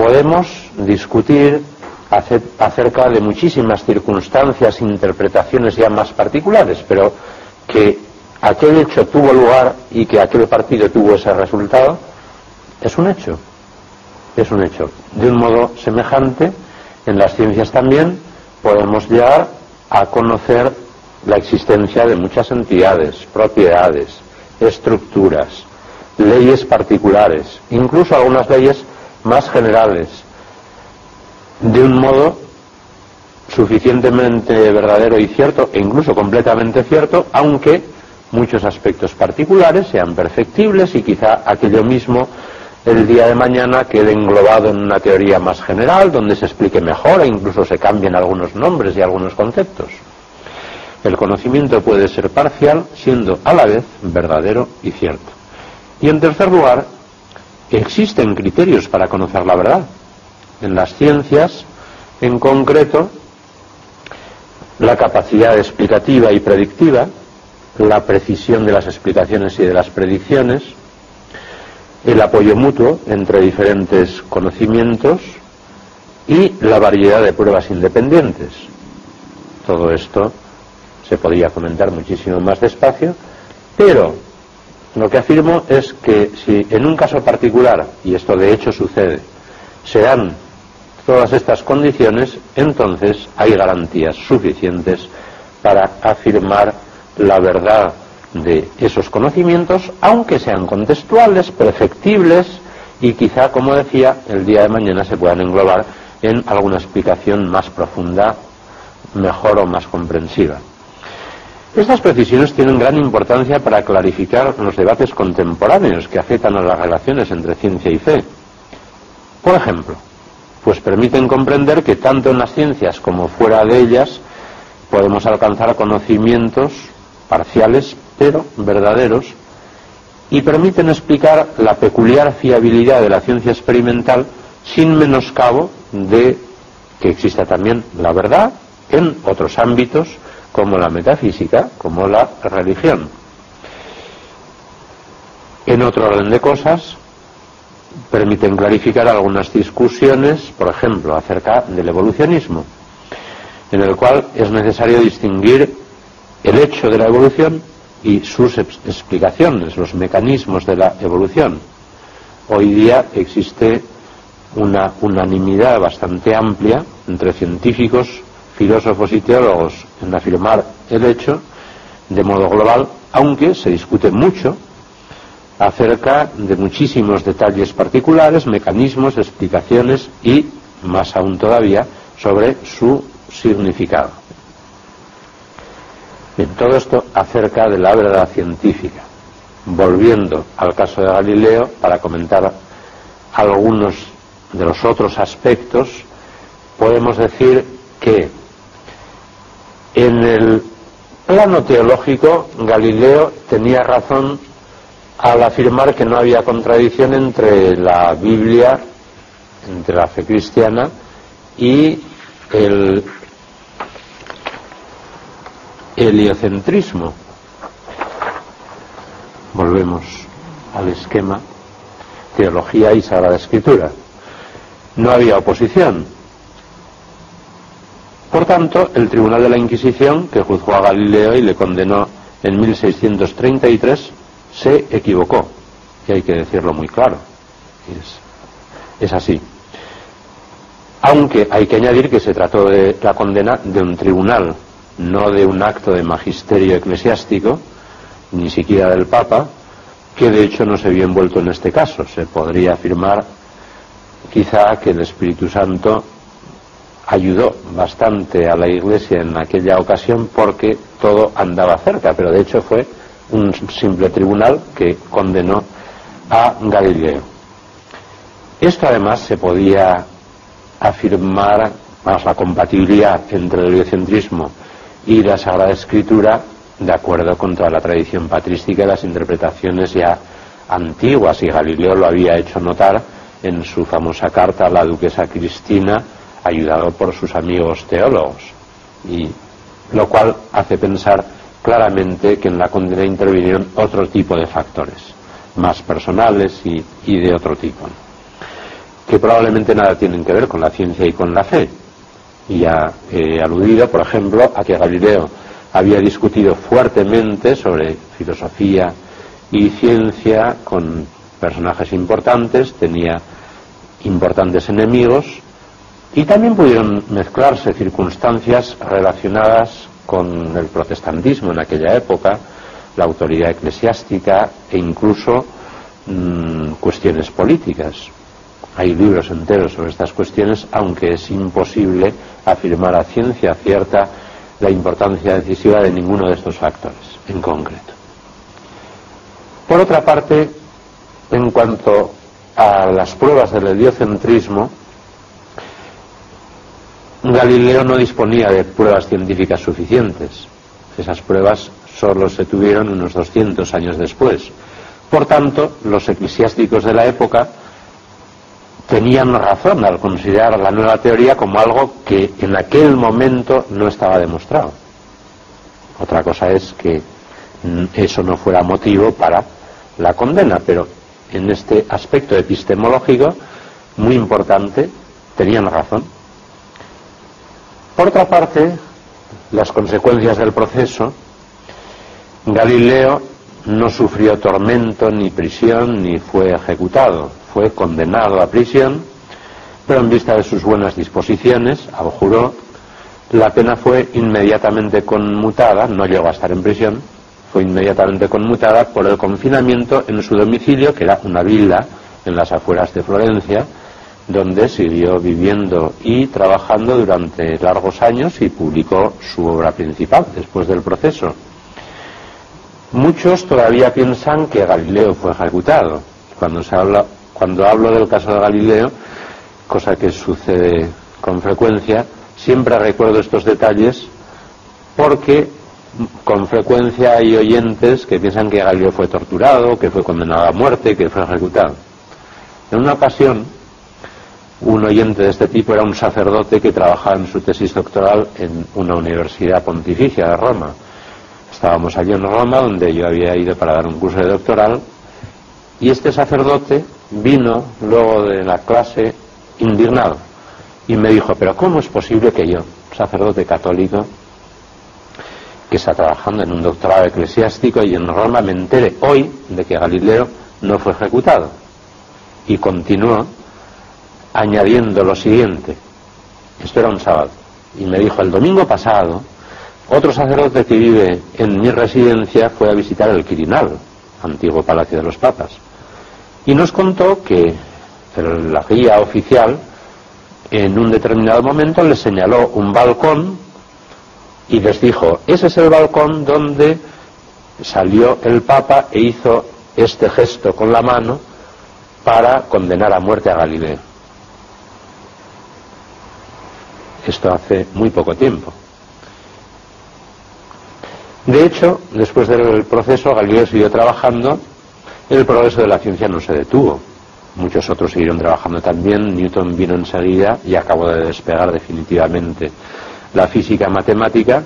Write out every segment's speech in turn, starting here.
podemos discutir acerca de muchísimas circunstancias, interpretaciones ya más particulares, pero que aquel hecho tuvo lugar y que aquel partido tuvo ese resultado, es un hecho. Es un hecho. De un modo semejante, en las ciencias también podemos llegar a conocer la existencia de muchas entidades, propiedades, estructuras, leyes particulares, incluso algunas leyes más generales, de un modo suficientemente verdadero y cierto, e incluso completamente cierto, aunque muchos aspectos particulares sean perfectibles y quizá aquello mismo el día de mañana quede englobado en una teoría más general, donde se explique mejor e incluso se cambien algunos nombres y algunos conceptos. El conocimiento puede ser parcial, siendo a la vez verdadero y cierto. Y en tercer lugar, existen criterios para conocer la verdad. En las ciencias, en concreto, la capacidad explicativa y predictiva, la precisión de las explicaciones y de las predicciones, el apoyo mutuo entre diferentes conocimientos y la variedad de pruebas independientes. Todo esto se podría comentar muchísimo más despacio, pero lo que afirmo es que si en un caso particular, y esto de hecho sucede, se dan todas estas condiciones, entonces hay garantías suficientes para afirmar la verdad de esos conocimientos, aunque sean contextuales, perfectibles y quizá, como decía, el día de mañana se puedan englobar en alguna explicación más profunda, mejor o más comprensiva. Estas precisiones tienen gran importancia para clarificar los debates contemporáneos que afectan a las relaciones entre ciencia y fe. Por ejemplo, pues permiten comprender que tanto en las ciencias como fuera de ellas podemos alcanzar conocimientos parciales pero verdaderos y permiten explicar la peculiar fiabilidad de la ciencia experimental sin menoscabo de que exista también la verdad en otros ámbitos como la metafísica, como la religión. En otro orden de cosas, permiten clarificar algunas discusiones, por ejemplo, acerca del evolucionismo, en el cual es necesario distinguir el hecho de la evolución y sus explicaciones, los mecanismos de la evolución. Hoy día existe una unanimidad bastante amplia entre científicos filósofos y teólogos en afirmar el hecho de modo global, aunque se discute mucho acerca de muchísimos detalles particulares, mecanismos, explicaciones y, más aún todavía, sobre su significado. En todo esto acerca de la verdad científica. Volviendo al caso de Galileo para comentar algunos de los otros aspectos, podemos decir que en el plano teológico, Galileo tenía razón al afirmar que no había contradicción entre la Biblia, entre la fe cristiana y el heliocentrismo. Volvemos al esquema teología y sagrada escritura. No había oposición, por tanto, el Tribunal de la Inquisición, que juzgó a Galileo y le condenó en 1633, se equivocó. Y hay que decirlo muy claro. Es, es así. Aunque hay que añadir que se trató de la condena de un tribunal, no de un acto de magisterio eclesiástico, ni siquiera del Papa, que de hecho no se vio envuelto en este caso. Se podría afirmar quizá que el Espíritu Santo ayudó bastante a la Iglesia en aquella ocasión porque todo andaba cerca, pero de hecho fue un simple tribunal que condenó a Galileo. Esto además se podía afirmar más la compatibilidad entre el heliocentrismo y la Sagrada Escritura de acuerdo con toda la tradición patrística y las interpretaciones ya antiguas, y Galileo lo había hecho notar en su famosa carta a la duquesa Cristina, ayudado por sus amigos teólogos, y lo cual hace pensar claramente que en la condena intervinieron otro tipo de factores, más personales y, de otro tipo. que probablemente nada tienen que ver con la ciencia y con la fe. Y ha aludido, por ejemplo, a que Galileo había discutido fuertemente sobre filosofía y ciencia con personajes importantes, tenía importantes enemigos y también pudieron mezclarse circunstancias relacionadas con el protestantismo en aquella época, la autoridad eclesiástica e incluso mm, cuestiones políticas. Hay libros enteros sobre estas cuestiones, aunque es imposible afirmar a ciencia cierta la importancia decisiva de ninguno de estos factores en concreto. Por otra parte, en cuanto a las pruebas del heliocentrismo, Galileo no disponía de pruebas científicas suficientes. Esas pruebas solo se tuvieron unos 200 años después. Por tanto, los eclesiásticos de la época tenían razón al considerar la nueva teoría como algo que en aquel momento no estaba demostrado. Otra cosa es que eso no fuera motivo para la condena, pero en este aspecto epistemológico muy importante tenían razón. Por otra parte, las consecuencias del proceso, Galileo no sufrió tormento ni prisión ni fue ejecutado, fue condenado a prisión, pero en vista de sus buenas disposiciones, abjuró, la pena fue inmediatamente conmutada, no llegó a estar en prisión, fue inmediatamente conmutada por el confinamiento en su domicilio, que era una villa en las afueras de Florencia, donde siguió viviendo y trabajando durante largos años y publicó su obra principal después del proceso. Muchos todavía piensan que Galileo fue ejecutado. Cuando, se habla, cuando hablo del caso de Galileo, cosa que sucede con frecuencia, siempre recuerdo estos detalles porque con frecuencia hay oyentes que piensan que Galileo fue torturado, que fue condenado a muerte, que fue ejecutado. En una ocasión, un oyente de este tipo era un sacerdote que trabajaba en su tesis doctoral en una universidad pontificia de Roma. Estábamos allí en Roma, donde yo había ido para dar un curso de doctoral, y este sacerdote vino luego de la clase indignado y me dijo, pero ¿cómo es posible que yo, sacerdote católico, que está trabajando en un doctorado eclesiástico y en Roma, me entere hoy de que Galileo no fue ejecutado? Y continuó añadiendo lo siguiente, esto era un sábado, y me dijo, el domingo pasado, otro sacerdote que vive en mi residencia fue a visitar el Quirinal, antiguo Palacio de los Papas, y nos contó que la guía oficial en un determinado momento le señaló un balcón y les dijo, ese es el balcón donde salió el Papa e hizo este gesto con la mano para condenar a muerte a Galileo. Esto hace muy poco tiempo. De hecho, después del proceso, Galileo siguió trabajando, el progreso de la ciencia no se detuvo. Muchos otros siguieron trabajando también, Newton vino enseguida y acabó de despegar definitivamente la física matemática,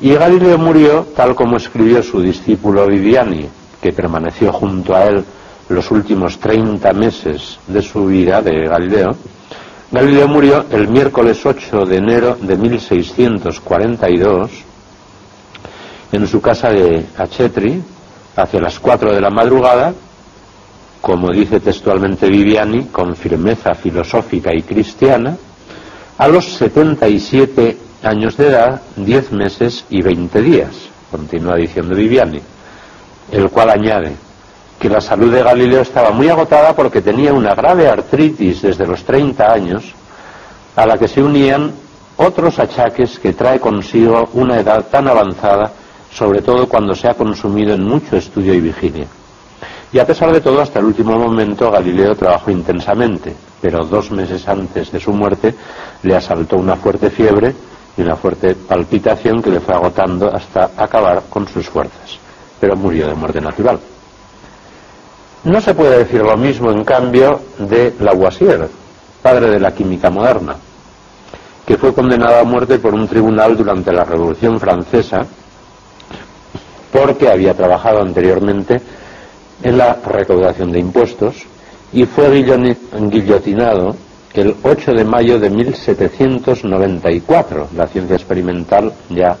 y Galileo murió tal como escribió su discípulo Viviani, que permaneció junto a él los últimos 30 meses de su vida de Galileo, Galileo murió el miércoles 8 de enero de 1642 en su casa de Achetri, hacia las 4 de la madrugada, como dice textualmente Viviani, con firmeza filosófica y cristiana, a los 77 años de edad, 10 meses y 20 días, continúa diciendo Viviani, el cual añade, que la salud de Galileo estaba muy agotada porque tenía una grave artritis desde los 30 años, a la que se unían otros achaques que trae consigo una edad tan avanzada, sobre todo cuando se ha consumido en mucho estudio y vigilia. Y a pesar de todo, hasta el último momento Galileo trabajó intensamente, pero dos meses antes de su muerte le asaltó una fuerte fiebre y una fuerte palpitación que le fue agotando hasta acabar con sus fuerzas, pero murió de muerte natural. No se puede decir lo mismo, en cambio, de Lavoisier, padre de la química moderna, que fue condenado a muerte por un tribunal durante la Revolución Francesa porque había trabajado anteriormente en la recaudación de impuestos y fue guillotinado el 8 de mayo de 1794. La ciencia experimental ya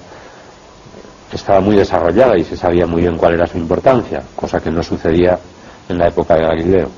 estaba muy desarrollada y se sabía muy bien cuál era su importancia, cosa que no sucedía en la época de Galileo.